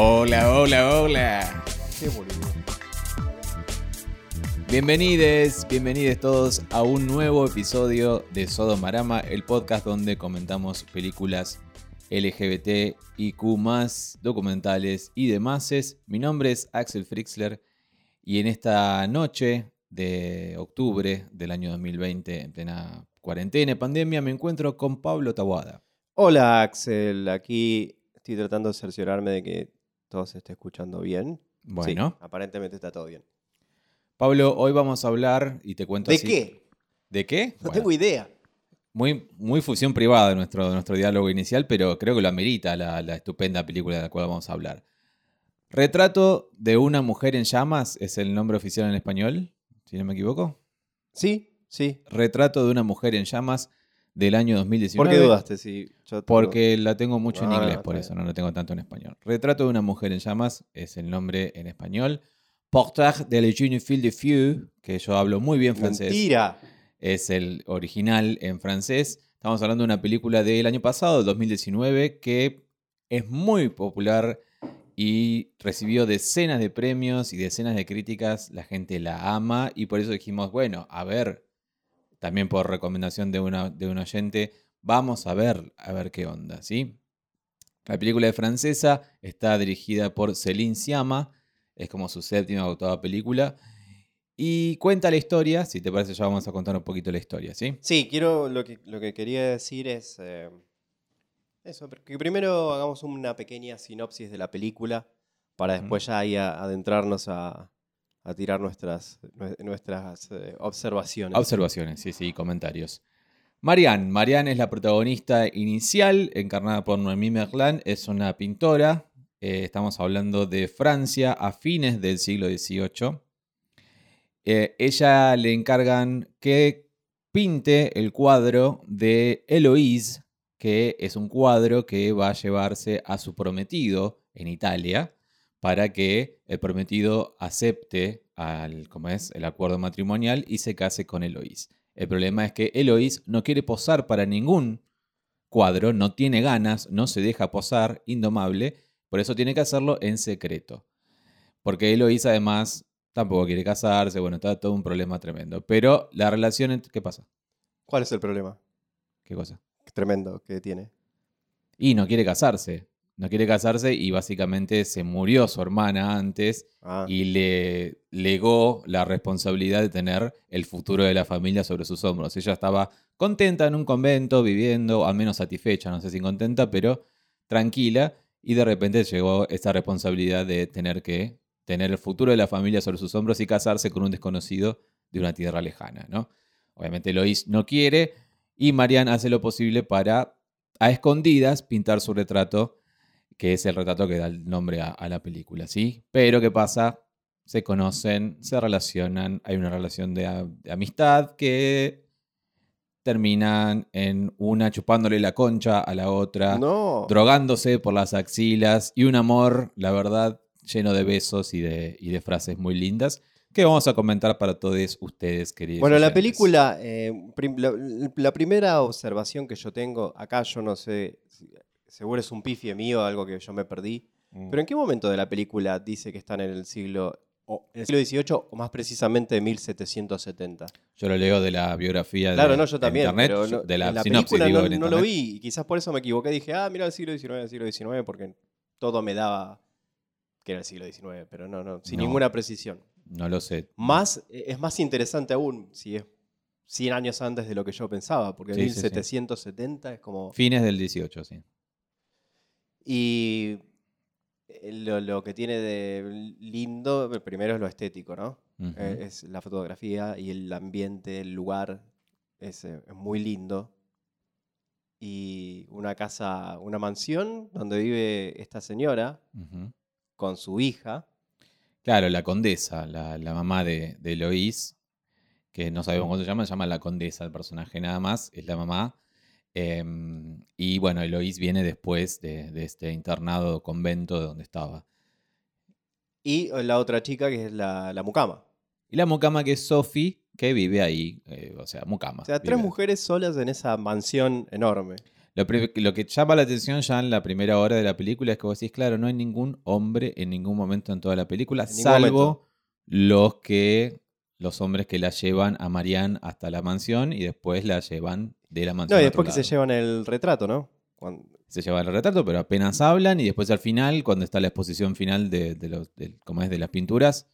Hola, hola, hola. Qué boludo. Bienvenidos, bienvenidos todos a un nuevo episodio de Sodomarama, el podcast donde comentamos películas LGBT, IQ, documentales y demás. Mi nombre es Axel Frixler y en esta noche de octubre del año 2020, en plena cuarentena y pandemia, me encuentro con Pablo Tawada. Hola Axel, aquí estoy tratando de cerciorarme de que todo se esté escuchando bien. Bueno. Sí, aparentemente está todo bien. Pablo, hoy vamos a hablar y te cuento ¿De así- qué? ¿De qué? No Bueno, tengo idea. muy, muy fusión privada de nuestro, de nuestro diálogo inicial, pero creo que lo amerita la, la estupenda película de la cual vamos a hablar. Retrato de una mujer en llamas es el nombre oficial en español, si no me equivoco. Sí, sí. Retrato de una mujer en llamas del año 2019. ¿Por qué dudaste? Si yo Porque la tengo mucho en Ah, inglés, por eso no la tengo tanto en español. Retrato de una mujer en llamas es el nombre en español. Portrait de la jeune fille de Fieu, que yo hablo muy bien francés Mentira. es el original en francés. Estamos hablando de una película del año pasado, del 2019, que es muy popular y recibió decenas de premios y decenas de críticas. La gente la ama y por eso dijimos, bueno, a ver, también por recomendación de, una, de un oyente, vamos a ver, a ver qué onda, ¿sí? La película es francesa, está dirigida por Céline Sciamma, es como su séptima o octava película. Y cuenta la historia, si te parece ya vamos a contar un poquito la historia, ¿sí? Sí, quiero. Lo que, lo que quería decir es. eh, eso, que primero hagamos una pequeña sinopsis de la película para después ya ahí a- adentrarnos a, a tirar nuestras, nue- nuestras eh, observaciones. Observaciones, sí, sí, comentarios. Marianne, Marianne es la protagonista inicial, encarnada por Noémie Merlan, es una pintora, eh, estamos hablando de Francia a fines del siglo XVIII. Eh, ella le encargan que pinte el cuadro de Eloise, que es un cuadro que va a llevarse a su prometido en Italia para que el prometido acepte al, ¿cómo es? el acuerdo matrimonial y se case con Eloise. El problema es que Eloise no quiere posar para ningún cuadro, no tiene ganas, no se deja posar, indomable, por eso tiene que hacerlo en secreto. Porque Eloise además tampoco quiere casarse, bueno, está todo un problema tremendo. Pero la relación, ¿qué pasa? ¿Cuál es el problema? ¿Qué cosa? Tremendo que tiene. Y no quiere casarse. No quiere casarse y básicamente se murió su hermana antes Ah, y le legó la responsabilidad de tener el futuro de la familia sobre sus hombros. Ella estaba contenta en un convento, viviendo, al menos satisfecha, no sé si contenta, pero tranquila, y de repente llegó esta responsabilidad de tener que tener el futuro de la familia sobre sus hombros y casarse con un desconocido de una tierra lejana, ¿no? Obviamente Lois no quiere y Marianne hace lo posible para, a escondidas, pintar su retrato que es el retrato que da el nombre a, a la película, ¿sí? Pero ¿qué pasa? Se conocen, se relacionan, hay una relación de, amistad que terminan en una chupándole la concha a la otra, no. drogándose por las axilas y un amor, la verdad, lleno de besos y de, y de frases muy lindas que vamos a comentar para todos ustedes, queridos. Bueno, la película, eh, prim- la, la primera observación que yo tengo, acá yo no sé, seguro es un pifie mío, algo que yo me perdí, Mm. pero ¿en qué momento de la película dice que están en el siglo, o en el siglo XVIII o más precisamente 1770? Yo lo leo de la biografía Claro, de, no, yo también, internet, pero no- de la, la sinopsis, película digo, no, lo vi y quizás por eso me equivoqué, dije, ah, mira el siglo XIX, el siglo XIX, porque todo me daba que era el siglo XIX, pero no, no, sin No. ninguna precisión. No lo sé. Más, eh, es más interesante aún si es 100 años antes de lo que yo pensaba, porque Sí, sí, sí. 1770 es como... Fines del 18, sí. Y eh, lo, lo que tiene de lindo, eh, primero es lo estético, ¿no? Eh, es la fotografía y el ambiente, el lugar, es, eh, es muy lindo. Y una casa, una mansión donde vive esta señora con su hija. Claro, la condesa, la, la mamá de, de que no sabemos cómo se llama, se llama la condesa el personaje nada más, es la mamá. Em, y bueno, Eloís viene después de, de este internado convento de donde estaba. Y la otra chica que es la, la mucama. Y la mucama que es Sophie, que vive ahí, eh, o sea, mucama. O sea, tres mujeres solas en esa mansión enorme. Lo, que llama la atención ya en la primera hora de la película es que vos decís, claro, no hay ningún hombre en ningún momento en toda la película, salvo momento. los que los hombres que la llevan a Marianne hasta la mansión y después la llevan de la mansión. No, y a otro después que se llevan el retrato, ¿no? Cuando- se lleva el retrato, pero apenas hablan y después al final, cuando está la exposición final de, de los, como es de las pinturas,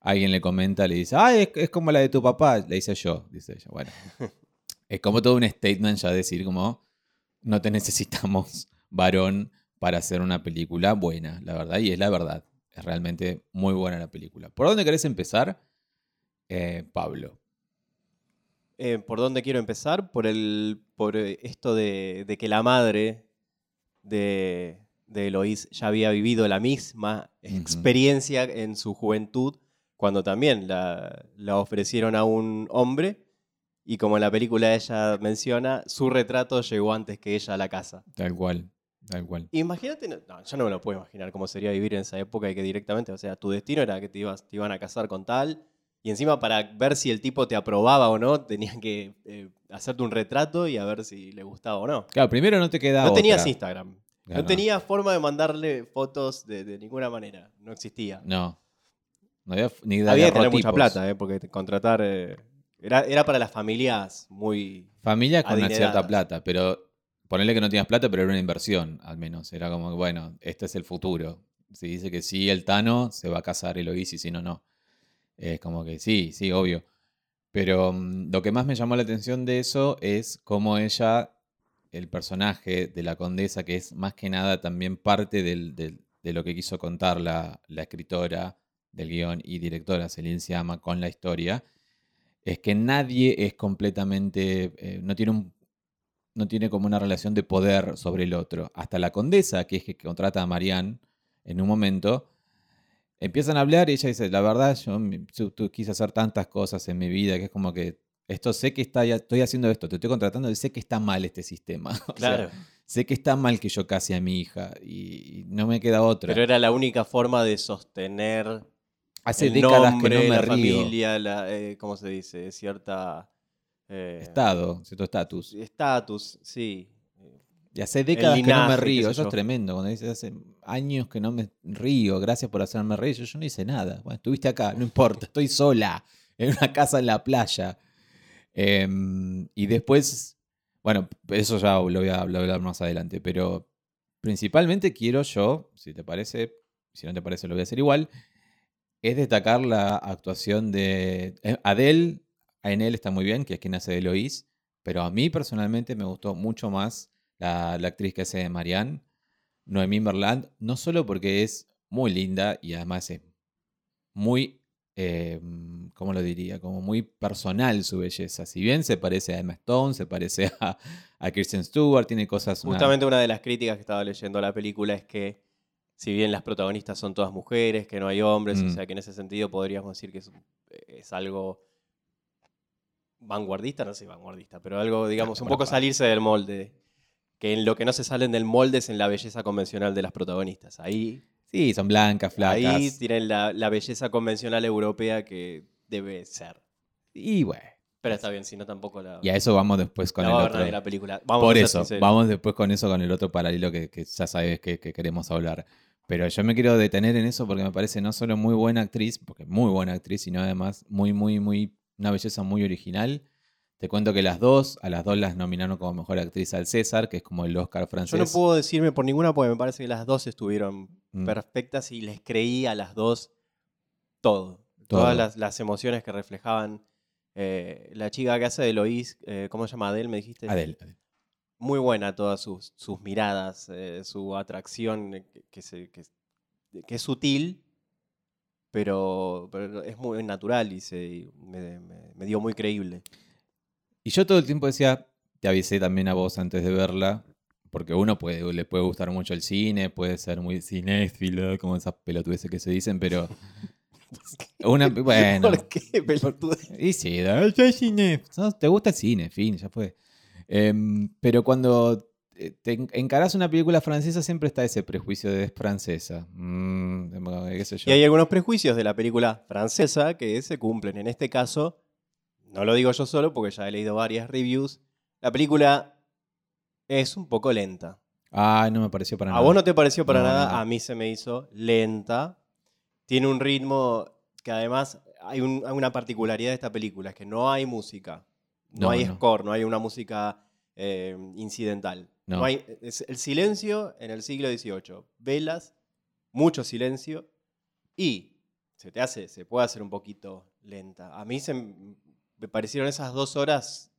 alguien le comenta, le dice, ah, es, es como la de tu papá, le dice yo, dice ella. Bueno, es como todo un statement ya decir como, no te necesitamos varón para hacer una película buena, la verdad, y es la verdad. Es realmente muy buena la película. ¿Por dónde querés empezar? Eh, Pablo. Eh, ¿Por dónde quiero empezar? Por, el, por eh, esto de, de que la madre de, de Eloís ya había vivido la misma experiencia en su juventud, cuando también la, la ofrecieron a un hombre, y como en la película ella menciona, su retrato llegó antes que ella a la casa. Tal cual, tal cual. Imagínate, no, no, yo no me lo puedo imaginar cómo sería vivir en esa época y que directamente, o sea, tu destino era que te, ibas, te iban a casar con tal, y encima para ver si el tipo te aprobaba o no, tenían que eh, hacerte un retrato y a ver si le gustaba o no. Claro, primero no te queda No tenías. Instagram. Claro, No tenía forma de mandarle fotos de, de ninguna manera. No existía. No. No había ni de Había que tener mucha plata, ¿eh? porque contratar. eh, era, era para las familias muy. Familia con una cierta plata, pero ponerle que no tenías plata, pero era una inversión, al menos. Era como, bueno, este es el futuro. Si dice que sí, el Tano se va a casar Eloís y si no, no. Es como que sí, sí, obvio. Pero mm, lo que más me llamó la atención de eso es cómo ella, el personaje de la condesa, que es más que nada también parte del- de lo que quiso contar la, la escritora del guion y directora Celine Siama con la historia, es que nadie es completamente, eh, no tiene un no tiene como una relación de poder sobre el otro. Hasta la condesa, que es que contrata a Marianne en un momento, empiezan a hablar y ella dice, la verdad, yo yo quise hacer tantas cosas en mi vida que es como que esto sé que está, ya estoy haciendo esto, te estoy contratando y sé que está mal este sistema. O sea, Claro. sé que está mal que yo case a mi hija y, y no me queda otra. Pero era la única forma de sostener Hace el décadas nombre, que no me la río. familia, la, eh, ¿cómo se dice? Cierta... eh, Estado, cierto estatus. Estatus, sí. Y hace décadas que no me río. Eso es tremendo. Cuando dices hace años que no me río, gracias por hacerme reír. Yo, no hice nada. Bueno, estuviste acá, no importa, estoy sola, en una casa en la playa. Em, y después, bueno, eso ya lo voy, a, hablar más adelante. Pero principalmente quiero yo, si te parece, si no te parece, lo voy a hacer igual, es destacar la actuación de eh, Adele. En él está muy bien, que es quien hace de Eloís. Pero a mí personalmente me gustó mucho más la, la actriz que hace de Marianne, Noemí Merland, no solo porque es muy linda y además es muy, eh, ¿cómo lo diría? Como muy personal su belleza. Si bien se parece a Emma Stone, se parece a, a Kirsten Stewart, tiene cosas... Justamente una de las críticas que estaba leyendo la película es que, si bien las protagonistas son todas mujeres, que no hay hombres, Mm. o sea que en ese sentido podríamos decir que es, es algo vanguardista, no sé, vanguardista, pero algo, digamos, un poco salirse del molde. Que en lo que no se salen del molde es en la belleza convencional de las protagonistas. Ahí, Sí, son blancas, flacas. ahí tienen la, la belleza convencional europea que debe ser. Y bueno, Pero está bien, si no tampoco la, y a eso vamos después con la el otro. nadie la película. Vamos Por eso, sinceros. vamos después con eso, con el otro paralelo que, que ya sabes que, que queremos hablar. Pero yo me quiero detener en eso porque me parece no solo muy buena actriz, porque muy buena actriz, sino además muy, muy, muy, una belleza muy original. Te cuento que las dos, a las dos las nominaron como mejor actriz al César, que es como el Oscar francés. Yo no puedo decirme por ninguna porque me parece que las dos estuvieron Mm. perfectas y les creí a las dos todo. Todo. Todas las, las emociones que reflejaban. eh, la chica que hace de Lois, eh, ¿cómo se llama? Adele, me dijiste. Adele. Muy buena todas sus, sus miradas, eh, su atracción, eh, que, se- que- que es sutil, pero, pero es muy natural y se, me, me- me dio muy creíble. Y yo todo el tiempo decía, te avisé también a vos antes de verla, porque uno puede, le puede gustar mucho el cine, puede ser muy cinéfilo, como esas pelotudeces que se dicen, pero una, bueno, ¿Por qué, pelotudo? y sí, "Ay, soy cine, sos- te gusta el cine, fin, ya fue. Em, pero cuando eh, te en- encarás una película francesa siempre está ese prejuicio de es francesa. Mm, qué sé yo. Y hay algunos prejuicios de la película francesa que se cumplen. En este caso, no lo digo yo solo porque ya he leído varias reviews. La película Es un poco lenta. Ah, no me pareció para A nada. vos no te pareció para No, nada, a mí se me hizo lenta. Tiene un ritmo que además hay, un- hay una particularidad de esta película, es que no hay música, no, No, hay no. score, no hay una música eh, incidental. No. hay, es el silencio en el siglo XVIII, velas, mucho silencio y se te hace, se puede hacer un poquito lenta. A mí se me parecieron esas dos horas,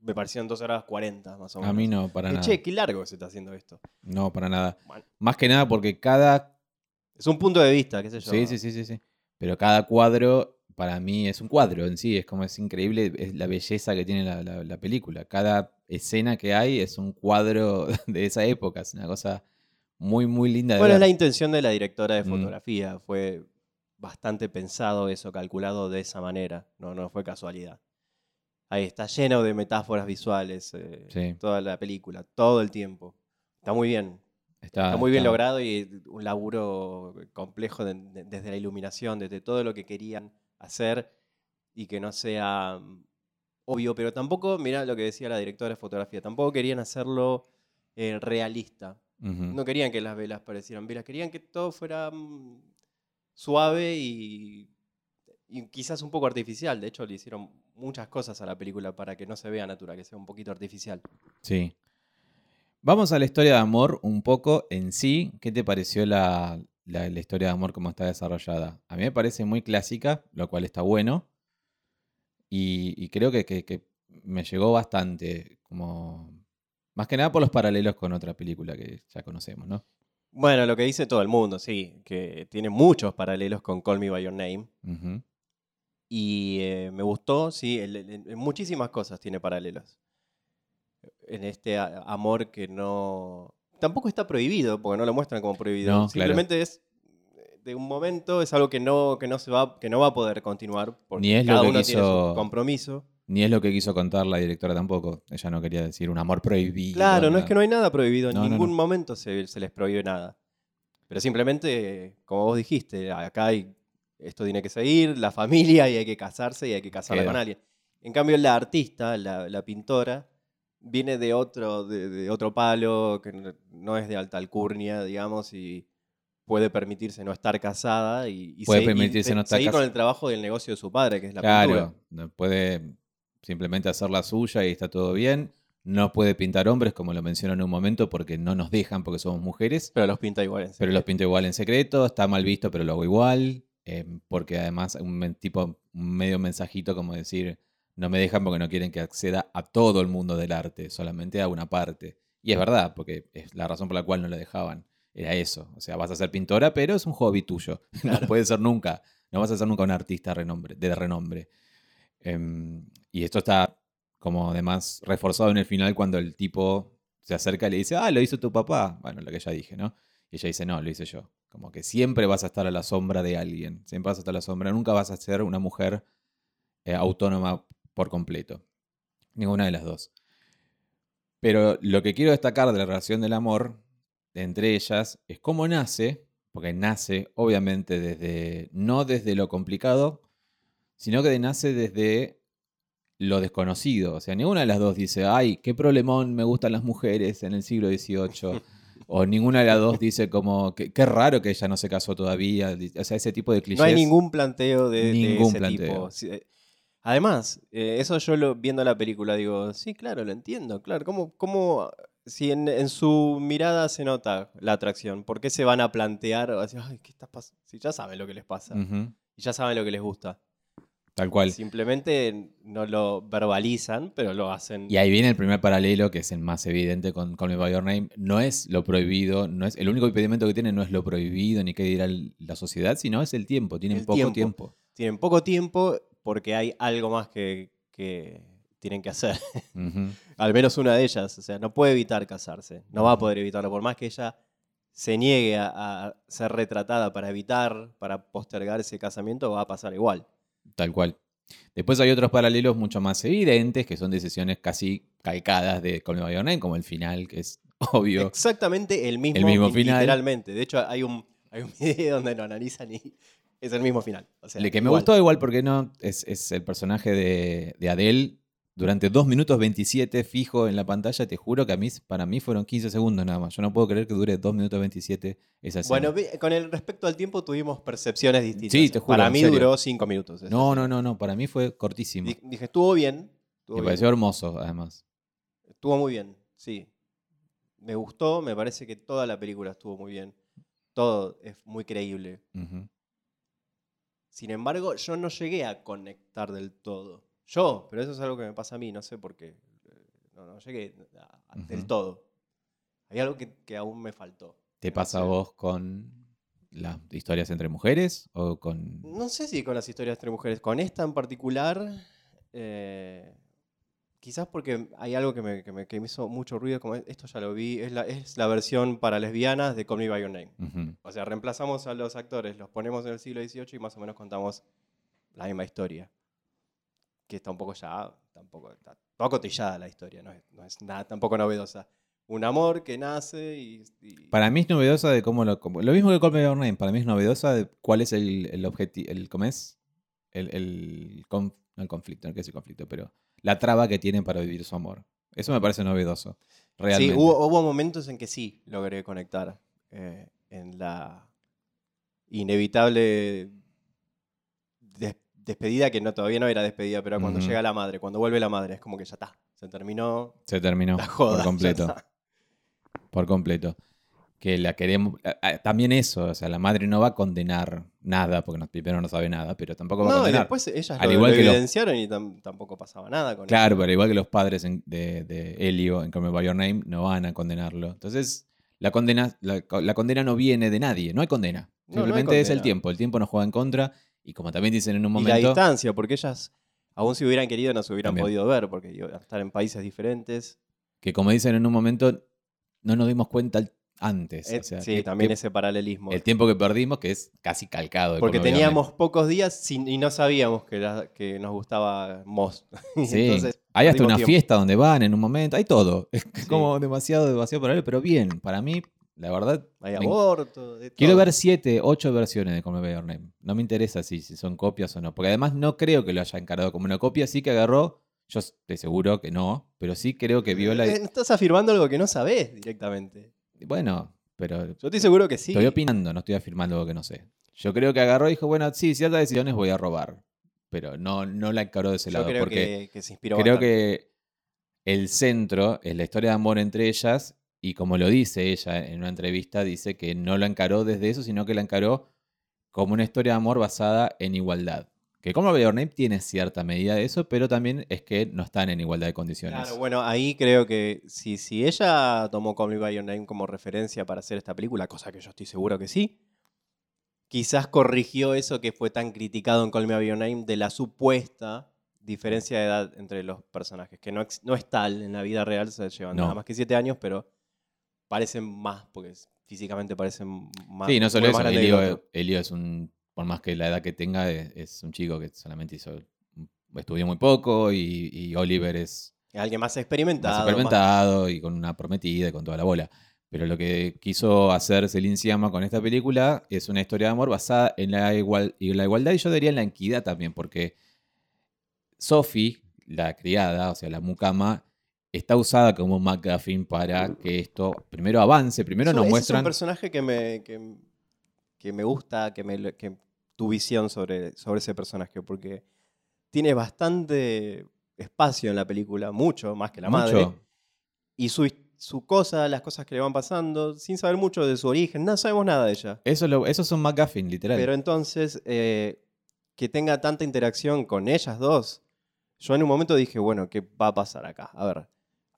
me parecieron dos horas cuarenta más o menos. A mí no, para nada. Che, qué largo se está haciendo esto. No, para nada. Bueno. Más que nada porque cada. Es un punto de vista, qué sé yo. Sí, sí, sí, sí, sí. Pero cada cuadro, para mí, es un cuadro en sí. Es como es increíble es la belleza que tiene la, la- la película. Cada escena que hay es un cuadro de esa época. Es una cosa muy, muy linda de Bueno, es la intención de la directora de Mm. fotografía. Fue bastante pensado eso, calculado de esa manera. No, no fue casualidad. Ahí está lleno de metáforas visuales. eh, Sí. Toda la película, todo el tiempo. Está muy bien. Está, Está muy bien está- logrado y un laburo complejo de- de- desde la iluminación, desde todo lo que querían hacer y que no sea mm, obvio, pero tampoco, mira lo que decía la directora de fotografía, tampoco querían hacerlo eh, realista. No querían que las velas parecieran velas, querían que todo fuera mm, suave y, quizás un poco artificial. De hecho, le hicieron muchas cosas a la película para que no se vea natural, que sea un poquito artificial. Sí. Vamos a la historia de amor un poco en sí. ¿Qué te pareció la, la- historia de amor como está desarrollada? A mí me parece muy clásica, lo cual está bueno. Y, y creo que, que- que me llegó bastante, como... Más que nada por los paralelos con otra película que ya conocemos, ¿no? Bueno, lo que dice todo el mundo, sí, que tiene muchos paralelos con Call Me By Your Name. Y eh, me gustó, sí, en muchísimas cosas tiene paralelos. En este amor que no... Tampoco está prohibido, porque no lo muestran como prohibido. No, claro. Simplemente es eh, de un momento, es algo que no, que no, se va, que no va a poder continuar, porque Ni es lo cada que uno tiene su compromiso. Ni es lo que quiso contar la directora tampoco. Ella no quería decir un amor prohibido. Claro, no es que no hay nada prohibido, en No, no, ningún no. momento se, se les prohíbe nada. Pero simplemente, como vos dijiste, acá hay, esto tiene que seguir, la familia, y hay que casarse y hay que casarla Queda. con alguien. En cambio, la artista, la, la pintora, viene de otro, de, de otro palo, que no- no es de alta alcurnia, digamos, y puede permitirse no estar casada y, y Puede permitirse se- no estar seguir con casa- el trabajo del negocio de su padre, que es la pintura. Claro, no puede simplemente hacer la suya y está todo bien. No puede pintar hombres, como lo menciono en un momento, porque no nos dejan porque somos mujeres. Pero los pinta igual. en Pero secreto. los pinto igual en secreto, está mal visto, pero lo hago igual. eh, porque además, un tipo, un medio mensajito como decir, no me dejan porque no quieren que acceda a todo el mundo del arte, solamente a una parte. Y es verdad, porque es la razón por la cual no la dejaban. Era eso. O sea, vas a ser pintora, pero es un hobby tuyo. No puedes ser nunca. No vas a ser nunca un artista renombre, de renombre. Em, y esto está como además reforzado en el final cuando el tipo se acerca y le dice, ah, lo hizo tu papá. Bueno, lo que ya dije, ¿no? Y ella dice, no, lo hice yo. Como que siempre vas a estar a la sombra de alguien. Siempre vas a estar a la sombra. Nunca vas a ser una mujer eh, autónoma por completo. Ninguna de las dos. Pero lo que quiero destacar de la relación del amor entre ellas es cómo nace, porque nace obviamente desde, no desde lo complicado, sino que nace desde lo desconocido. O sea, ninguna de las dos dice, ay, qué problemón me gustan las mujeres en el siglo XVIII. o ninguna de las dos dice como, qué, qué raro que ella no se casó todavía. O sea, ese tipo de clichés. No hay ningún planteo de, ese planteo. tipo. Eh, Además, eh, eso yo lo, viendo la película digo, sí, claro, lo entiendo, claro. ¿Cómo, cómo si en, en su mirada se nota la atracción, ¿por qué se van a plantear? o así, Ay, ¿qué está pas-?" Si ya saben lo que les pasa y ya saben lo que les gusta. Tal cual. Simplemente no lo verbalizan, pero lo hacen. Y ahí viene el primer paralelo, que es el más evidente con Call Me By Your Name. No es lo prohibido, no es el único impedimento que tiene no es lo prohibido ni qué dirá la sociedad, sino es el tiempo. Tienen El poco tiempo. tiempo. Tienen poco tiempo porque hay algo más que, que tienen que hacer. Al menos una de ellas. O sea, no puede evitar casarse. No va a poder evitarlo. Por más que ella se niegue a, a ser retratada para evitar, para postergar ese casamiento, va a pasar igual. Tal cual. Después hay otros paralelos mucho más evidentes, que son decisiones casi calcadas de Call Me como el final, que es obvio. Exactamente el mismo, El mismo final. Literalmente. De hecho, hay un, hay un video donde lo analizan y es el mismo final. O sea, Le que me gustó igual porque no es, es el personaje de, de Adele durante 2 minutos 27 fijo en la pantalla, te juro que a mí, para mí fueron 15 segundos nada más. Yo no puedo creer que dure 2 minutos 27 esa escena. Bueno, con el respecto al tiempo tuvimos percepciones distintas. Sí, te juro, Para mí serio. duró cinco minutos. esa no, no, no, no, para mí fue cortísimo. Di- Dije, estuvo bien. Estuvo, Me bien, pareció hermoso, además. estuvo muy bien, sí. Me gustó, me parece que toda la película estuvo muy bien. Todo es muy creíble. Sin embargo, yo no llegué a conectar del todo. Yo, pero eso es algo que me pasa a mí, no sé por qué. Eh, No, no llegué a- del todo. Hay algo que, que aún me faltó. ¿Te No pasa a vos con las historias entre mujeres o con... No sé si con las historias entre mujeres. Con esta en particular, eh, quizás porque hay algo que me, que me- que me hizo mucho ruido, como esto ya lo vi, es la, es la versión para lesbianas de Call Me By Your Name. Ujú. O sea, reemplazamos a los actores, los ponemos en el siglo XVIII y más o menos contamos la misma historia. Que está un poco ya, tampoco, está toda cotillada la historia, no es, no es nada tampoco novedosa. Un amor que nace y... y- Para mí es novedosa de cómo lo... como- lo mismo que Call Me Your Name, para mí es novedosa de cuál es el, el objetivo... El, ¿Cómo es? El, el, conf- no el conflicto, no quiero decir conflicto, pero la traba que tienen para vivir su amor. Eso me parece novedoso. Realmente. Sí, hubo, hubo momentos en que sí logré conectar eh, en la inevitable despedida, que no, todavía no era despedida, pero cuando llega la madre, cuando vuelve la madre, es como que ya está, se terminó Se terminó la joda. por completo. Por completo. Que la queremos. a- a- También eso, o sea, la madre no va a condenar nada, porque no, primero no sabe nada, pero tampoco va a No, y condenar. después ellas Al lo, igual lo que los- evidenciaron y tam- tampoco pasaba nada con Claro, eso. pero igual que los padres en- de, de Helio en Call Me By Your Name no van a condenarlo. Entonces, la condena, la, la condena no viene de nadie, no hay condena. No, no hay Simplemente es el tiempo. El tiempo nos juega en contra. Y como también dicen en un Y la momento. distancia, porque ellas, aún si hubieran querido, no se hubieran También. podido ver, porque iban a estar en países diferentes. Que como dicen en un momento, no nos dimos cuenta antes. Eh, o sea, sí, que- también que ese paralelismo. El tiempo que perdimos, que es casi calcado. Porque teníamos pocos días sin- y no sabíamos que, la- que nos gustaba Moss. Sí. Entonces, hay hasta una tiempo. fiesta donde van en un momento. Hay todo. Es Sí. como demasiado, demasiado paralelo, pero bien. Para mí, la verdad. Hay me- aborto. de Quiero ver siete, ocho versiones de Call Me By Your Name. No me interesa si, si son copias o no. Porque además no creo que lo haya encarado como una copia. Sí que agarró. Yo estoy seguro que no. Pero sí creo que vio la. Eh, Estás afirmando algo que no sabés directamente. Bueno, pero Yo estoy seguro que sí. Estoy opinando, no estoy afirmando algo que no sé. Yo creo que agarró y dijo, bueno, sí, ciertas decisiones voy a robar. Pero no, no la encaró de ese Yo lado. creo porque que, que se inspiró creo bastante. que el centro es la historia de amor entre ellas. Y como lo dice ella en una entrevista, dice que no lo encaró desde eso, sino que la encaró como una historia de amor basada en igualdad. Que como Your Name tiene cierta medida de eso, pero también es que no están en igualdad de condiciones. Claro, bueno, ahí creo que si, si ella tomó Call Me By Your Name como referencia para hacer esta película, cosa que yo estoy seguro que sí, quizás corrigió eso que fue tan criticado en Call Me By Your Name de la supuesta diferencia de edad entre los personajes, que no, no es tal en la vida real, se llevan No. nada más que siete años, pero parecen más, porque físicamente parecen más. Sí, no solo eso. Elio. Elio es un, por más que la edad que tenga, es, es un chico que solamente hizo, estudió muy poco y, y Oliver es Alguien más más experimentado. más- experimentado y con una prometida y con toda la bola. Pero lo que quiso hacer Celine Sciamma con esta película es una historia de amor basada en la, igual, y la igualdad y yo diría en la equidad también, porque Sophie, la criada, o sea, la mucama, está usada como un McGuffin para que esto primero avance, primero Eso- nos muestran... Es un personaje que me, que, que me gusta, que, me, que tu visión sobre, sobre ese personaje, porque tiene bastante espacio en la película, mucho más que la madre. mucho. Y su, su cosa, las cosas que le van pasando, sin saber mucho de su origen, no sabemos nada de ella. Eso, es lo, eso son McGuffin, literal. Pero entonces, eh, que tenga tanta interacción con ellas dos, yo en un momento dije, bueno, ¿qué va a pasar acá? A ver,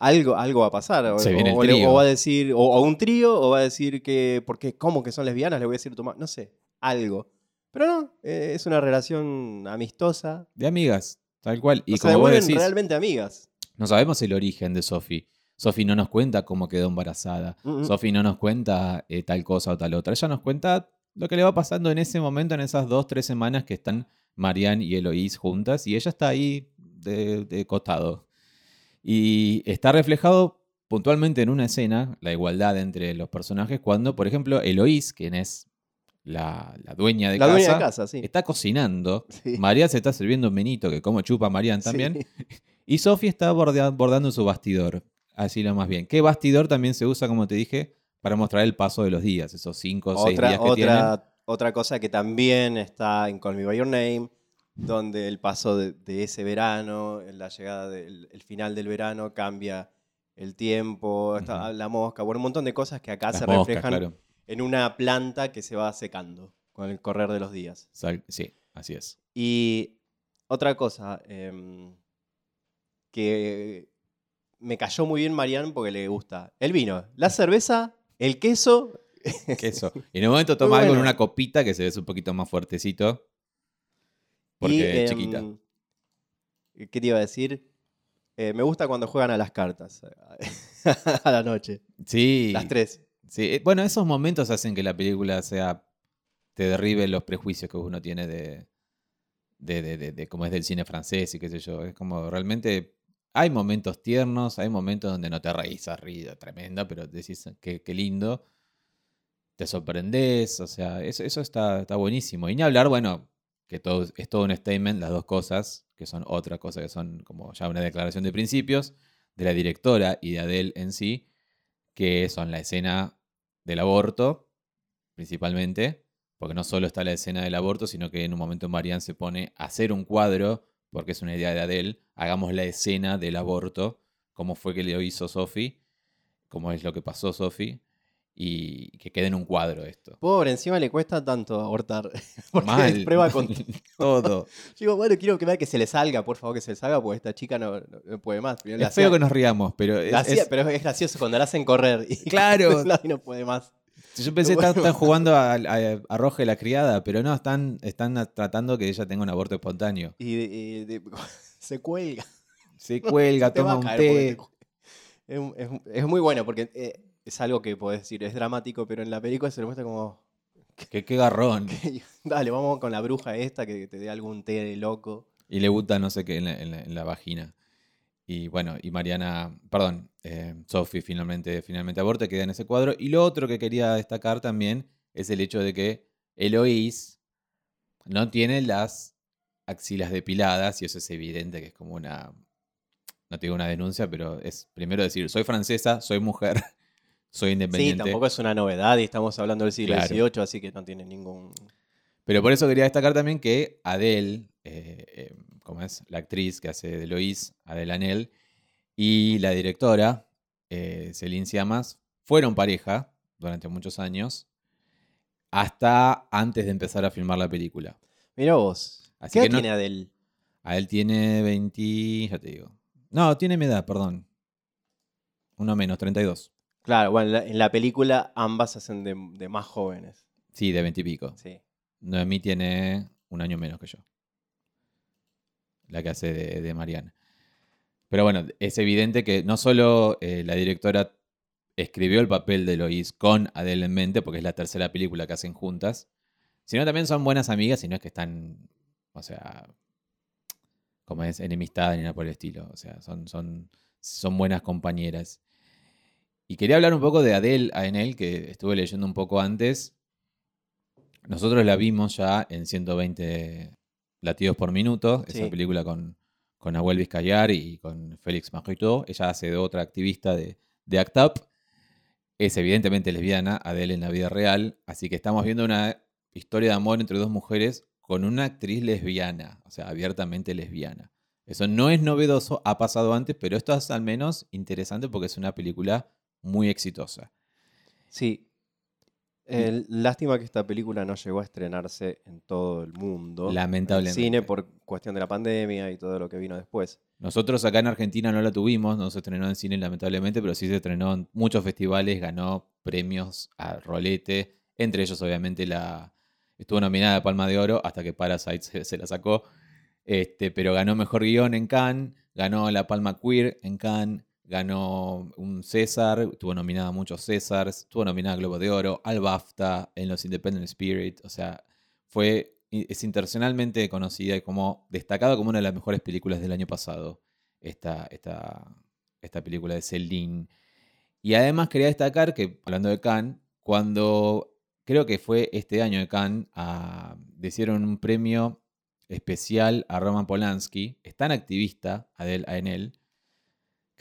algo, algo va a pasar. O, Se viene el o le- trío. o va a decir, o, o un trío, o va a decir que, porque ¿cómo que son lesbianas? Le voy a decir, toma, no sé, algo. Pero no, eh, es una relación amistosa. De amigas, tal cual. Y como vos devuelven decís, realmente amigas. no sabemos el origen de Sophie. Sophie no nos cuenta cómo quedó embarazada. Mm. Sophie no nos cuenta eh, tal cosa o tal otra. Ella nos cuenta lo que le va pasando en ese momento, en esas dos, tres semanas que están Marianne y Eloís juntas. Y ella está ahí de, de costado. Y está reflejado puntualmente en una escena, la igualdad entre los personajes, cuando, por ejemplo, Eloís, quien es la, la dueña de la casa, dueña de casa, sí. está cocinando. Sí. Marianne se está sirviendo un menito, que como chupa Marianne también. Sí. Y Sophie está bordando su bastidor. Así lo más bien. ¿Qué bastidor también se usa, como te dije, para mostrar el paso de los días? Esos cinco o seis días que tienen. otra, otra cosa que también está en Call Me By Your Name, donde el paso de, de ese verano, la llegada del el final del verano, cambia el tiempo, la mosca, bueno, un montón de cosas que acá Las se moscas, reflejan claro. en una planta que se va secando con el correr de los días. Sí, así es. Y otra cosa em, que me cayó muy bien Marianne porque le gusta el vino, la cerveza, el queso. Queso. Y en un momento toma algo en una copita que se ve un poquito más fuertecito. Porque y, es em, chiquita. ¿Qué te iba a decir? Eh, me gusta cuando juegan a las cartas a la noche. Sí. Las tres. Sí, eh, bueno, esos momentos hacen que la película sea. te derribe los prejuicios que uno tiene de. de, de, de- de cómo es del cine francés y qué sé yo. Es como realmente. Hay momentos tiernos, hay momentos donde no te reís, río tremenda, pero decís qué, qué lindo. Te sorprendés, o sea, eso, eso está, está buenísimo. Y ni hablar, bueno, que todo, es todo un statement, las dos cosas, que son otra cosa, que son como ya una declaración de principios, de la directora y de Adele en sí, que son la escena del aborto, principalmente, porque no solo está la escena del aborto, sino que en un momento Marianne se pone a hacer un cuadro, porque es una idea de Adele, hagamos la escena del aborto, cómo fue que lo hizo Sophie, cómo es lo que pasó Sophie, y que quede en un cuadro esto. Pobre, encima le cuesta tanto abortar. Porque Mal. prueba con. Todo. Digo, bueno, quiero que vea que se le salga, por favor, que se le salga, porque esta chica no, no- puede más. Primero Es feo hacía- que nos riamos, pero es- la hacía- es- pero es gracioso cuando la hacen correr. Y Claro. y no puede más. Yo pensé que están, están jugando a, a, a la criada, pero no, están, están tratando que ella tenga un aborto espontáneo. Y, de- y de- se cuelga. Se cuelga, toma un té. Es, es muy bueno porque eh, es algo que podés decir, es dramático, pero en la película se lo muestra como. Que qué garrón. Dale, vamos con la bruja esta que te dé algún té de loco. Y le gusta no sé qué en la, en la- en la vagina. Y bueno, y Mariana, perdón, eh, Sophie finalmente, finalmente aborta, queda en ese cuadro. Y lo otro que quería destacar también es el hecho de que Eloís no tiene las axilas depiladas, y eso es evidente que es como una, no te digo una denuncia, pero es primero decir, soy francesa, soy mujer, soy Sí, independiente. tampoco es una novedad y estamos hablando del siglo Claro. XVIII, así que no tiene ningún. Pero por eso quería destacar también que Adele, eh, eh, como es la actriz que hace de Lois, Adele Anel, y la directora, eh, Celine Siamas, fueron pareja durante muchos años, hasta antes de empezar a filmar la película. Mira vos. Así ¿Qué que edad no- tiene Adele? Adele tiene 20, ya te digo. No, tiene mi edad, perdón. Uno menos, 32. Claro, bueno, en la, en la película ambas hacen de, de más jóvenes. Sí, de 20 y pico. Sí. Noemí tiene un año menos que yo. La que hace de, de Mariana. Pero bueno, es evidente que no solo eh, la directora escribió el papel de Lois con Adele en mente, porque es la tercera película que hacen juntas, sino también son buenas amigas y no es que están, o sea, como es enemistad ni nada por el estilo. O sea, son, son, son buenas compañeras. Y quería hablar un poco de Adele Aenel, que estuve leyendo un poco antes. Nosotros la vimos ya en 120 latidos por minuto, esa película con, con Nahuel Vizcayar y con Félix Majito. Ella hace de otra activista de, de ACT UP. Es evidentemente lesbiana, Adele en la vida real. Así que estamos viendo una historia de amor entre dos mujeres con una actriz lesbiana, o sea, abiertamente lesbiana. Eso no es novedoso, ha pasado antes, pero esto es al menos interesante porque es una película muy exitosa. Sí. Lástima que esta película no llegó a estrenarse en todo el mundo. En Lamentablemente. cine por cuestión de la pandemia y todo lo que vino después. Nosotros acá en Argentina no la tuvimos, no se estrenó en cine lamentablemente, pero sí se estrenó en muchos festivales, ganó premios a rolete, entre ellos obviamente la estuvo nominada a Palma de Oro hasta que Parasite se, se la sacó, este, pero ganó Mejor Guión en Cannes, ganó la Palma Queer en Cannes, ganó un César, estuvo nominada a muchos Césars, estuvo nominada a Globo de Oro, al BAFTA, en los Independent Spirit, o sea, fue, es internacionalmente conocida y como destacada como una de las mejores películas del año pasado, esta, esta, esta película de Celine. Y además quería destacar que, hablando de Cannes, cuando creo que fue este año de Cannes, ah, le hicieron un premio especial a Roman Polanski. Es tan activista Adele en él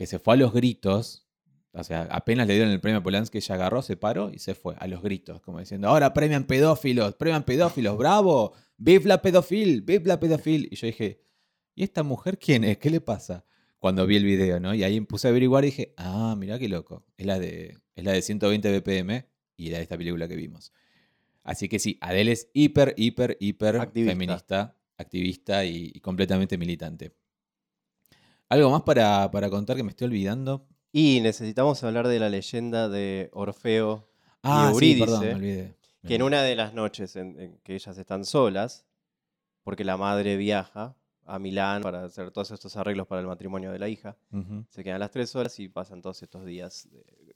que se fue a los gritos. O sea, apenas le dieron el premio a Polanski, ella agarró, se paró y se fue a los gritos, como diciendo, ahora premian pedófilos, premian pedófilos, bravo, vive la pedofil, vive la pedofil. Y yo dije, ¿y esta mujer quién es? ¿Qué le pasa? Cuando vi el video, ¿no? Y ahí puse a averiguar y dije, ah, mirá qué loco. Es la de, es la de 120 BPM y la de esta película que vimos. Así que sí, Adele es hiper, hiper, hiper Activista. feminista, activista y, y completamente militante. ¿Algo más para, para contar que me estoy olvidando? Y necesitamos hablar de la leyenda de Orfeo Ah, y sí, Eurídice, perdón, me olvidé. Que en una de las noches en, en que ellas están solas, porque la madre viaja a Milán para hacer todos estos arreglos para el matrimonio de la hija, se quedan las tres horas y pasan todos estos días eh,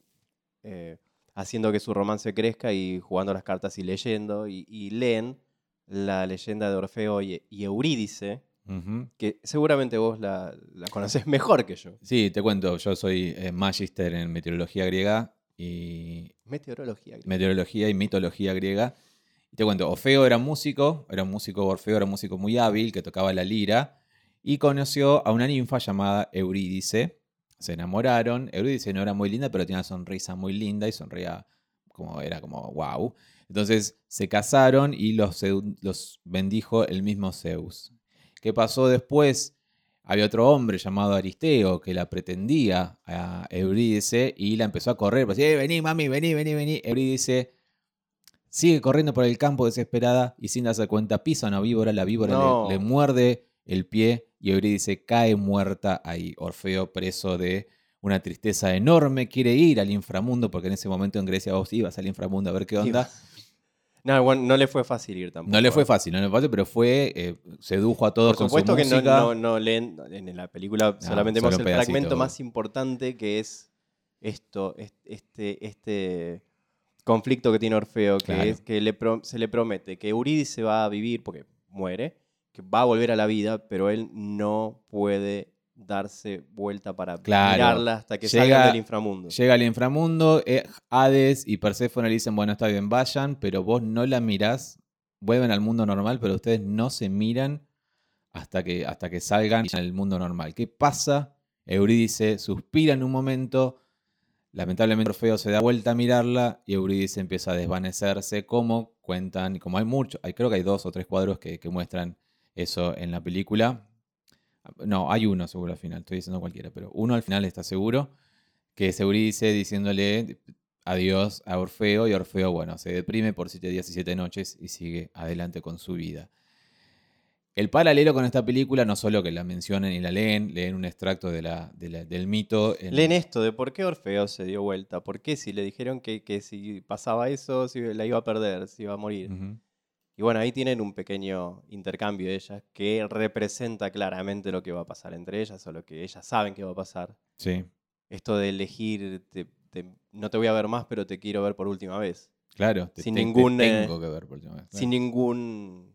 eh, haciendo que su romance crezca y jugando las cartas y leyendo, y, y leen la leyenda de Orfeo y, y Eurídice, Que seguramente vos la, la conoces mejor que yo. Sí, te cuento, yo soy eh, magister en meteorología griega y Meteorología. griega. meteorología y mitología griega. Y te cuento, Orfeo era músico, era un músico, Orfeo era un músico muy hábil que tocaba la lira y conoció a una ninfa llamada Eurídice. Se enamoraron. Eurídice no era muy linda, pero tenía una sonrisa muy linda y sonreía como era como wow. Entonces se casaron y los, los bendijo el mismo Zeus. ¿Qué pasó después? Había otro hombre llamado Aristeo que la pretendía a Eurídice y la empezó a correr. Pues, "Eh, vení, mami, vení, vení, vení. Eurídice sigue corriendo por el campo desesperada y sin darse cuenta pisa una víbora. La víbora le- No. le, muerde el pie y Eurídice cae muerta ahí. Orfeo preso de una tristeza enorme, quiere ir al inframundo porque en ese momento en Grecia vos ibas al inframundo a ver qué onda. No, bueno, no le fue fácil ir tampoco. No le fue ¿eh? fácil, no le fue fácil, pero fue, eh, sedujo a todos Por con supuesto su que no, música. no, no leen, en la película solamente solo vemos el pedacito. fragmento más importante que es esto, es- este, este conflicto que tiene Orfeo, que Claro. es que le pro- se le promete que Eurídice va a vivir, porque muere, que va a volver a la vida, pero él no puede darse vuelta para Claro. mirarla hasta que Llega- salgan del inframundo. Llega al inframundo, eh, Hades y Perséfone le dicen, bueno, está bien, vayan, pero vos no la mirás, vuelven al mundo normal, pero ustedes no se miran hasta que, hasta que salgan al mundo normal. ¿Qué pasa? Eurídice suspira en un momento, lamentablemente Orfeo se da vuelta a mirarla y Eurídice empieza a desvanecerse, como cuentan, como hay muchos, hay, creo que hay dos o tres cuadros que, que muestran eso en la película. No, hay uno seguro al final, estoy diciendo cualquiera, pero uno al final está seguro, que Eurídice diciéndole adiós a Orfeo y Orfeo, bueno, se deprime por siete días y siete noches y sigue adelante con su vida. El paralelo con esta película, no solo que la mencionen y la leen, leen un extracto de la, de la- del mito. en- Leen esto de por qué Orfeo se dio vuelta, por qué si le dijeron que, que si pasaba eso, si la iba a perder, si iba a morir. Y bueno, ahí tienen un pequeño intercambio de ellas que representa claramente lo que va a pasar entre ellas o lo que ellas saben que va a pasar. Sí, Esto de elegir, te- te- no te voy a ver más, pero te quiero ver por última vez. claro. te- Sin ningún, eh, tengo que ver por última vez, claro. Sin ningún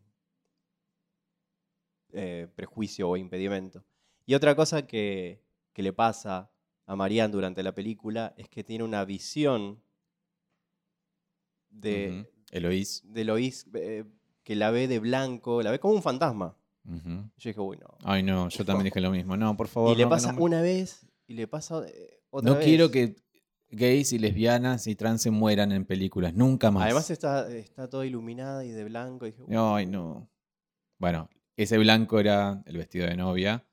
eh, prejuicio o impedimento. Y otra cosa que, que le pasa a Marianne durante la película es que tiene una visión de. Eloís. de Lois eh, que la ve de blanco, la ve como un fantasma. Yo dije, uy, no. Ay, no, yo también dije lo mismo. No, por favor. y le no, pasa no me- una vez y le pasa eh, otra No vez. quiero que gays y lesbianas y trans se mueran en películas, nunca más. Además está, está toda iluminada y de blanco. y dije, uy, Ay, no. Bueno, ese blanco era el vestido de novia.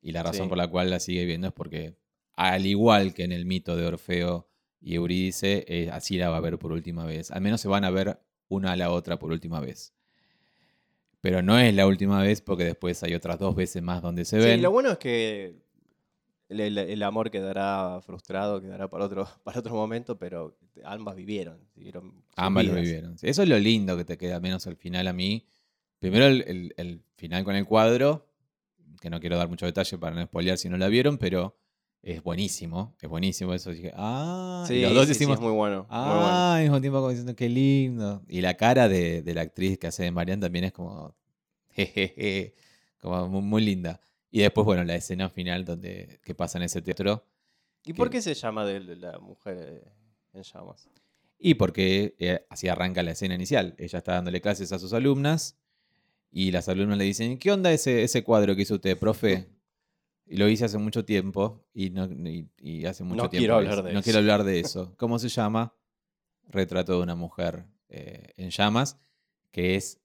Y la razón Sí. por la cual la sigue viendo es porque, al igual que en el mito de Orfeo y Eurídice, eh, así la va a ver por última vez. Al menos se van a ver una a la otra por última vez. Pero no es la última vez porque después hay otras dos veces más donde se Sí, ven. lo bueno es que el, el- el amor quedará frustrado, quedará para otro, para otro momento, pero ambas vivieron. siguieron sus Ambas lo vivieron. Eso es lo lindo que te queda, menos al final a mí. Primero el, el- el final con el cuadro, que no quiero dar mucho detalle para no spoilear si no la vieron, pero es buenísimo, es buenísimo eso. Dije, ah, Sí, los dos sí, sí, decimos, es muy bueno. ah, al mismo tiempo como diciendo, qué lindo. Y la cara de, de la actriz que hace de Marianne también es como, jejeje, como muy, muy linda. Y después, bueno, la escena final donde que pasa en ese teatro. ¿Y por qué se llama de la mujer eh, en llamas? Y porque eh, así arranca la escena inicial. Ella está dándole clases a sus alumnas Y las alumnas le dicen, ¿qué onda ese, ese cuadro que hizo usted, profe? Y lo hice hace mucho tiempo y, no, y, y hace mucho No tiempo. quiero hablar de no eso. quiero hablar de eso. ¿Cómo se llama? Retrato de una mujer eh, en llamas, que es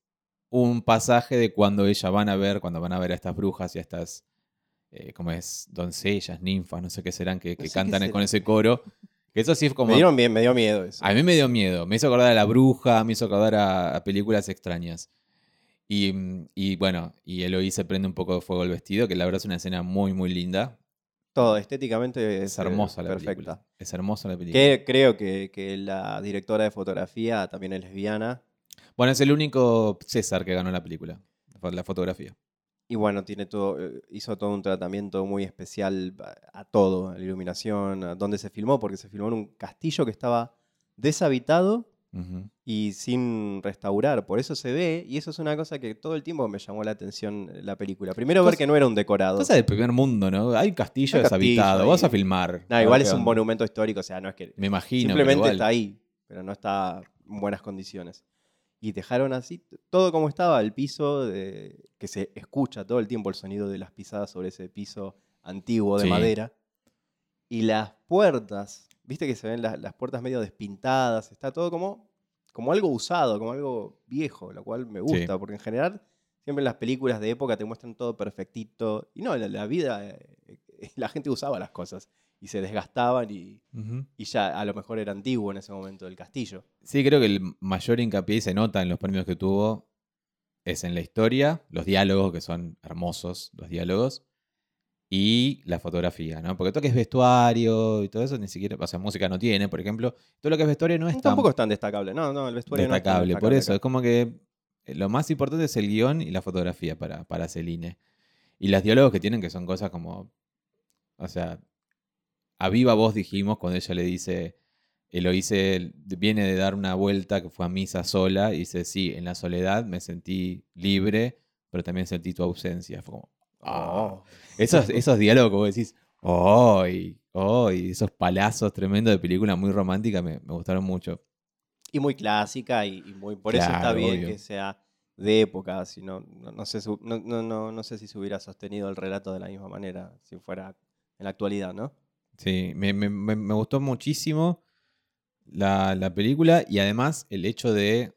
un pasaje de cuando ellas van a ver, cuando van a ver a estas brujas y a estas, eh, como es, doncellas, ninfas, no sé qué serán, que, que sé qué cantan con ese coro. Que eso sí es como... Me dieron me dio miedo eso. A mí me dio miedo. Me hizo acordar a La Bruja, me hizo acordar a, a películas extrañas. Y, mm, y bueno, y Eloí se prende un poco de fuego el vestido, que la verdad es una escena muy, muy linda. Todo, estéticamente Es hermosa la perfecta. película. Es hermosa la película. Que creo que, que la directora de fotografía también es lesbiana. Bueno, es el único César que ganó la película, la fotografía. Y bueno, tiene todo, eh, hizo todo un tratamiento muy especial a, a todo, a la iluminación, a dónde se filmó, porque se filmó en un castillo que estaba deshabitado Y sin restaurar. Por eso se ve, y eso es una cosa que todo el tiempo me llamó la atención eh, la película. Primero ver Cosa- que no era un decorado. Cosa del primer mundo, ¿no? Hay un castillo Hay deshabitado, vas a filmar. No, igual ver es un monumento histórico, o sea, no es que Me imagino. simplemente igual. está ahí, pero no está en buenas condiciones. Y dejaron así todo como estaba, el piso, de- que se escucha todo el tiempo el sonido de las pisadas sobre ese piso antiguo de Sí. madera. Y las puertas, viste que se ven las, las puertas medio despintadas, está todo como, como algo usado, como algo viejo, lo cual me gusta, porque en general siempre en las películas de época te muestran todo perfectito. Y no, la, la vida, eh, la gente usaba las cosas y se desgastaban y, y ya a lo mejor era antiguo en ese momento el castillo. Sí, creo que el mayor hincapié se nota en los premios que tuvo es en la historia, los diálogos, que son hermosos, los diálogos, y la fotografía, ¿no? Porque todo lo que es vestuario y todo eso, ni siquiera, o sea, música no tiene, por ejemplo, todo lo que es vestuario no es tan Tampoco es tan destacable. No, no, el vestuario no es tan destacable. Por destacable eso, es como que eh, lo más importante es el guion y la fotografía para, para Celine. Y los diálogos que tienen, que son cosas como, o sea, a viva voz dijimos cuando ella le dice, Eloíse viene de dar una vuelta que fue a misa sola y dice, sí, en la soledad me sentí libre, pero también sentí tu ausencia. Fue como. Oh. Esos, esos diálogos que vos decís, oh, y, oh, y esos palazos tremendos de película muy romántica me, me gustaron mucho. Y muy clásica y, y muy por eso está bien obvio. que sea de época. Si no, sé, no, no, no, no sé si se hubiera sostenido el relato de la misma manera si fuera en la actualidad, ¿no? Sí, me, me- me- me gustó muchísimo la, la película y además el hecho de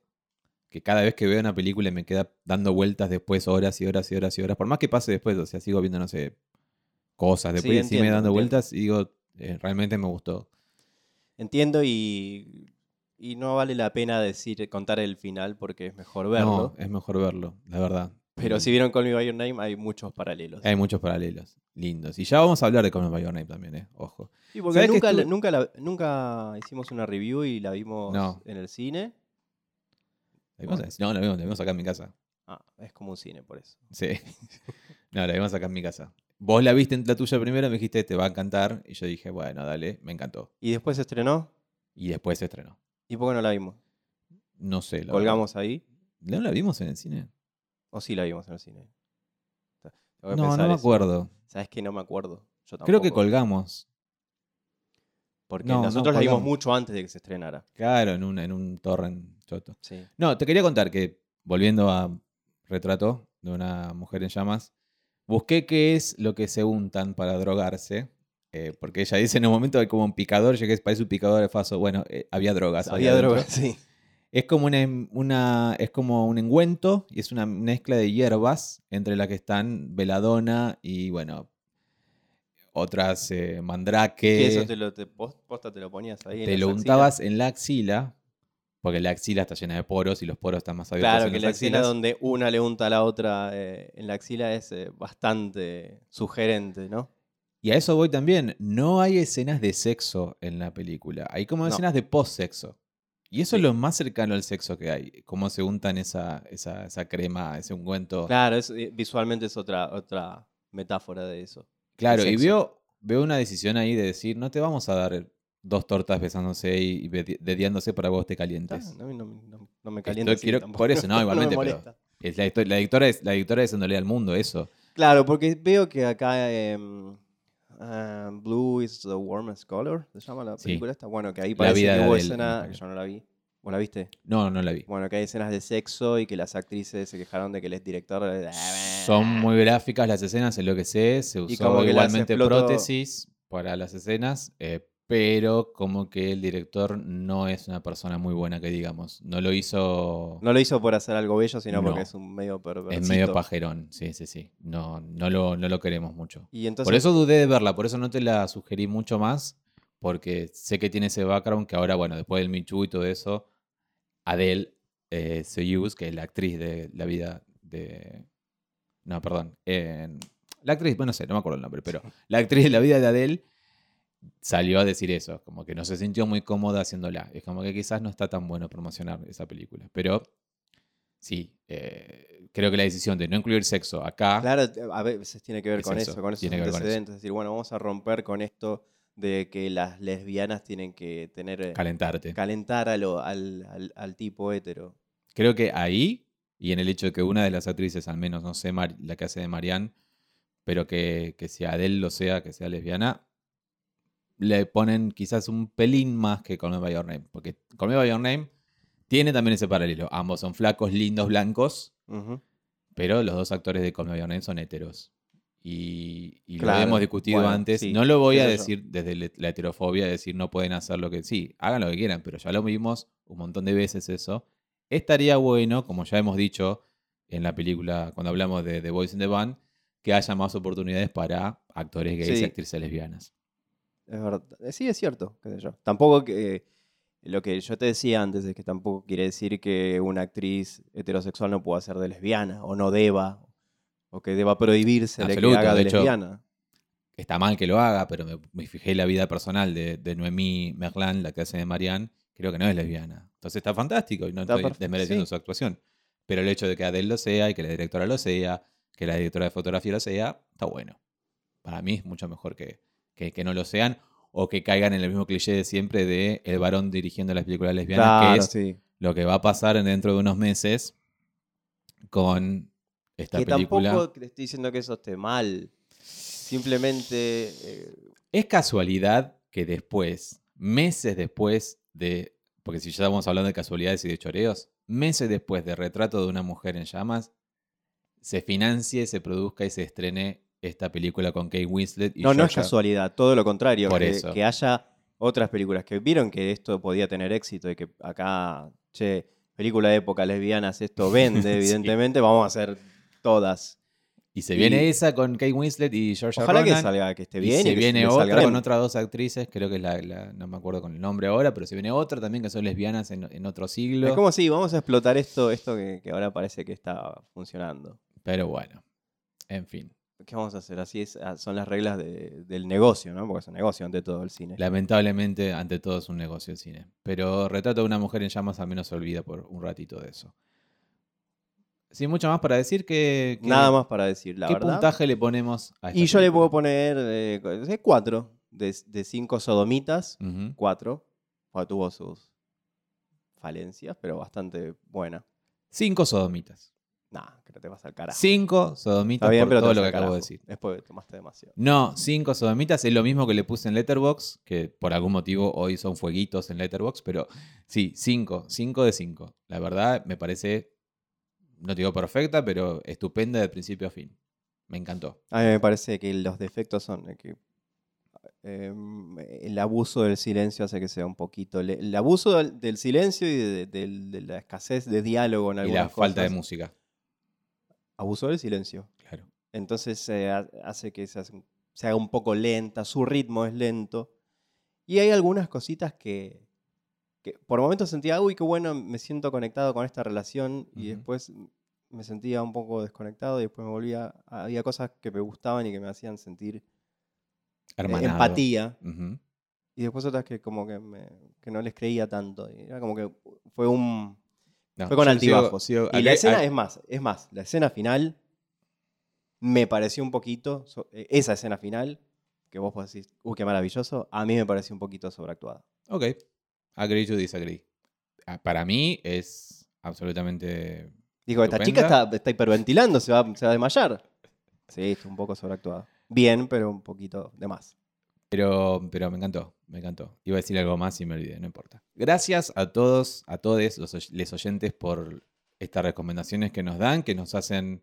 que cada vez que veo una película me queda dando vueltas después horas y horas y horas y horas, por más que pase después, o sea, sigo viendo, no sé, cosas, Sí, después entiendo, dando entiendo. vueltas y digo, eh, realmente me gustó. Entiendo y, y no vale la pena decir contar el final porque es mejor verlo. No, es mejor verlo, la verdad. Pero Mm. si vieron Call Me By Your Name hay muchos paralelos. Hay muchos paralelos, lindos. Y ya vamos a hablar de Call Me By Your Name también, eh, ojo. Sí, porque ¿Sabes que nunca, nunca, la- nunca hicimos una review y la vimos No. en el cine. ¿La vimos en- No, la vimos, la vimos acá en mi casa. Ah, es como un cine por eso. Sí. No, la vimos acá en mi casa. Vos la viste en la tuya primero, me dijiste, te va a encantar. Y yo dije, bueno, dale, me encantó. Y después se estrenó. Y después se estrenó. ¿Y por qué no la vimos? No sé. la ¿Colgamos ahí? ¿No la vimos en el cine? ¿O sí la vimos en el cine? No, no me eso. acuerdo. ¿Sabes que no me acuerdo? Yo Creo que colgamos. Porque No, no nosotros la vimos mucho antes de que se estrenara. Claro, en un, en un torrent choto. Sí. No, te quería contar que, volviendo a Retrato de una mujer en llamas, busqué qué es lo que se untan para drogarse. eh, porque ella dice en un momento hay como un picador, que parece un picador de faso. Bueno, eh, había drogas. Había drogas, sí. Es como, una, una- es como un engüento y es una mezcla de hierbas entre las que están veladona y, bueno, otras eh, mandrake. Eso te lo, te, post- posta te lo ponías ahí. te lo untabas en la axila, porque la axila está llena de poros y los poros están más abiertos Claro, en que las la escena axilas. donde una le unta a la otra eh, en la axila es eh, bastante sugerente, ¿no? Y a eso voy también. No hay escenas de sexo en la película. Hay como No. escenas de post-sexo. Y eso Sí. es lo más cercano al sexo que hay. Cómo se untan esa, esa, esa crema, ese ungüento. Claro, es, eh, visualmente es otra, otra metáfora de eso. Claro, y veo, veo una decisión ahí de decir, no te vamos a dar dos tortas besándose y dediándose para que vos te calientes. No, no- no- no me tampoco. por eso, no, me igualmente, pero-. Es la, la es la diciéndole al mundo eso. Claro, porque veo que acá em, ah, Blue is the warmest color, se llama la Sí. película esta. Bueno, que ahí parece que hubo escena, me que yo no la vi, ¿Vos la viste? No, no la vi. Bueno, que hay escenas de sexo y que las actrices se quejaron de que el director... eh, Son muy gráficas las escenas, en lo que sé. Se Y usó como que igualmente explotó- prótesis para las escenas, eh, pero como que el director no es una persona muy buena, que digamos. No lo hizo. No lo hizo por hacer algo bello, sino porque es un medio perverso. es medio pajerón, sí, sí, sí. No, no, lo, no lo queremos mucho. Y entonces, por eso dudé de verla, por eso no te la sugerí mucho más, porque sé que tiene ese background que ahora, bueno, después del Michu y todo eso, Adele eh, Soyuz, que es la actriz de la vida de... No, perdón. eh, la actriz, bueno, no sé, no me acuerdo el nombre, pero la actriz de la vida de Adele salió a decir eso, como que no se sintió muy cómoda haciéndola. Es como que quizás no está tan bueno promocionar esa película, pero sí, eh, creo que la decisión de no incluir sexo acá... Claro, a veces tiene que ver Es con eso, eso, con esos tiene que ver con eso. antecedentes. Es decir, bueno, vamos a romper con esto de que las lesbianas tienen que tener eh, calentarte. calentar a lo- al, al- al tipo hetero. Creo que ahí, y en el hecho de que una de las actrices, al menos, no sé, Mar- la que hace de Marianne, pero que, que si Adele lo sea, que sea lesbiana, le ponen quizás un pelín más que Call Me By Your Name. Porque Call Me By Your Name tiene también ese paralelo. Ambos son flacos, lindos, blancos, pero los dos actores de Call Me By Your Name son heteros. Y, y Claro, lo hemos discutido bueno, antes. sí, no lo voy a yo. decir desde la heterofobia, decir no pueden hacer lo que... Sí, hagan lo que quieran, pero ya lo vimos un montón de veces eso. Estaría bueno, como ya hemos dicho en la película, cuando hablamos de The Boys in the Band, que haya más oportunidades para actores gays y actrices lesbianas. Es verdad. Eh, Sí, es cierto, qué sé yo. Tampoco que lo que yo te decía antes es que tampoco quiere decir que una actriz heterosexual no pueda ser de lesbiana o no deba o que deba prohibirse de que Absoluto, haga de de, hecho, lesbiana. Está mal que lo haga, pero me, me fijé en la vida personal de, de Noemí Merlan, la que hace de Marianne, creo que no es lesbiana. Entonces está fantástico y no Está estoy desmereciendo sí. su actuación. Pero el hecho de que Adele lo sea y que la directora lo sea, que la directora de fotografía lo sea, está bueno. Para mí es mucho mejor que, que, que no lo sean o que caigan en el mismo cliché de siempre de el varón dirigiendo las películas lesbianas, Claro, que es sí. lo que va a pasar dentro de unos meses con esta Que película. tampoco te estoy diciendo que eso esté mal. Simplemente eh, Es casualidad que después, meses después de. Porque si ya estamos hablando de casualidades y de choreos, meses después de Retrato de una mujer en llamas, se financie, se produzca y se estrene esta película con Kate Winslet y no, no es Georgia- casualidad, todo lo contrario. Por que, eso. que haya otras películas que vieron que esto podía tener éxito y que acá, che, película de época lesbianas, esto vende, Sí. evidentemente, vamos a hacer todas. Y se viene y- esa con Kate Winslet y Georgia Ojalá que salga, que esté y bien. se y que viene otra salga con bien. otras dos actrices, creo que es la, la- no me acuerdo con el nombre ahora, pero se viene otra también que son lesbianas en, en otro siglo. Es como si vamos a explotar esto, esto que, que ahora parece que está funcionando. Pero bueno, en fin. ¿Qué vamos a hacer? Así es, ah, son las reglas de- del negocio, ¿no? Porque es un negocio ante todo el cine. Lamentablemente, ante todo es un negocio el cine. Pero Retrato de una mujer en llamas al menos se olvida por un ratito de eso. Sin mucho más para decir que... que- Nada más para decir, la ¿Qué verdad. puntaje le ponemos a esta Y yo le puedo poner eh, de cuatro, de, de cinco sodomitas, Ujú. cuatro. Bueno, tuvo sus falencias, pero bastante buena. Cinco sodomitas. Nah, que no te vas al carajo. Cinco sodomitas bien, por pero todo lo que acabo de decir. Después tomaste demasiado. No, cinco sodomitas es lo mismo que le puse en Letterbox, que por algún motivo hoy son fueguitos en Letterbox, pero sí, cinco, cinco de cinco. La verdad me parece, no te digo perfecta, pero estupenda de principio a fin. Me encantó. A mí me parece que los defectos son eh, que eh, el abuso del silencio hace que sea un poquito. le- El abuso del, del silencio y de, de- de la escasez de diálogo en Y algunas la falta de música, Abuso del silencio. claro. Entonces eh, ha- hace que se, se haga un poco lenta, su ritmo es lento. Y hay algunas cositas que, que por momentos sentía, uy, qué bueno, me siento conectado con esta relación. Y después me sentía un poco desconectado y después me volvía, había cosas que me gustaban y que me hacían sentir eh, Hermanado. empatía. Y después otras que como que, me- que no les creía tanto. Y era como que fue un... No, Fue con altibajos. sigo- sigo- Y la escena es más, es más, la escena final me pareció un poquito, eh, esa escena final, que vos podés decir, uy, qué maravilloso, a mí me pareció un poquito sobreactuada. Ok. Agree to disagree. Ah, Para mí es absolutamente. Digo, esta chica está, está hiperventilando, se va, se va a desmayar. Sí, está un poco sobreactuada. Bien, pero un poquito de más. Pero, pero me encantó, me encantó. Iba a decir algo más y me olvidé, no importa. Gracias a todos, a todos los les oyentes por estas recomendaciones que nos dan, que nos hacen,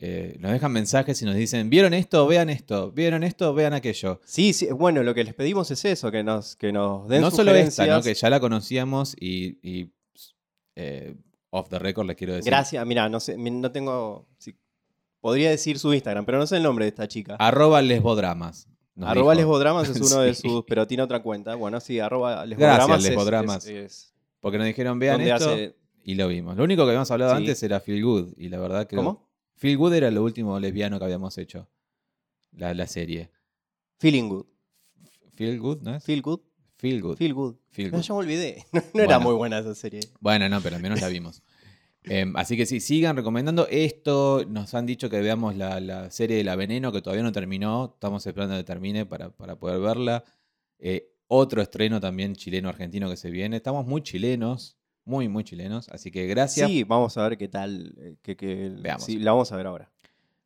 eh, nos dejan mensajes y nos dicen, ¿vieron esto? Vean esto, ¿vieron esto? Vean aquello. Sí, sí, bueno, lo que les pedimos es eso, que nos, que nos den no solo esta, ¿no? que ya la conocíamos y, y, eh, off the record les quiero decir. Gracias, mira, no sé, no tengo. sí, podría decir su Instagram, pero no sé el nombre de esta chica. Arroba lesbodramas. arroba dijo. lesbodramas es uno de Sí. sus, pero tiene otra cuenta. Bueno, sí, arroba lesbodramas. Gracias, es- lesbodramas. es- es Porque nos dijeron, vean esto, hace- y lo vimos. Lo único que habíamos hablado antes era Feel Good, y la verdad que... ¿Cómo? Feel Good era lo último lesbiano que habíamos hecho. La, la serie. Feeling good. Feel Good, ¿no es? Feel good. Feel Good. Feel good. Feel No, ya me olvidé. No, no era muy buena esa serie. Bueno, no, pero al menos la vimos. Em, así que sí, sigan recomendando esto. Nos han dicho que veamos la, la serie de La Veneno, que todavía no terminó. Estamos esperando que termine para, para poder verla. Eh, otro estreno también chileno-argentino que se viene. Estamos muy chilenos, muy, muy chilenos. Así que gracias. Sí, vamos a ver qué tal. eh, Que, que- Veamos. sí, la vamos a ver ahora.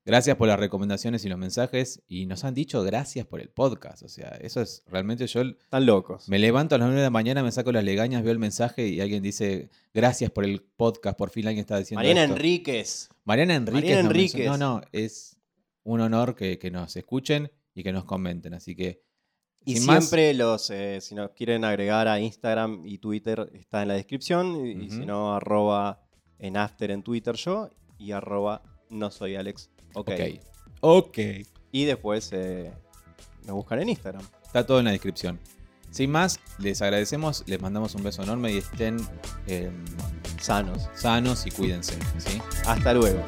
Gracias por las recomendaciones y los mensajes. Y nos han dicho gracias por el podcast. O sea, eso es realmente yo Están locos. me levanto a las 9 de la mañana, me saco las legañas, veo el mensaje y alguien dice gracias por el podcast. Por fin alguien está diciendo Mariana esto". Enríquez. Mariana Enríquez. Mariana Enríquez. mencionó- No, no, es un honor que, que nos escuchen y que nos comenten. Así que. Y sin más, siempre los, eh, si nos quieren agregar a Instagram y Twitter, está en la descripción. Y, y si no, arroba en after en Twitter yo y arroba no soy Alex. Ok. ok. Y después eh, nos buscan en Instagram. Está todo en la descripción. Sin más, les agradecemos, les mandamos un beso enorme y estén eh, Sanos. sanos y cuídense. ¿sí? Hasta luego.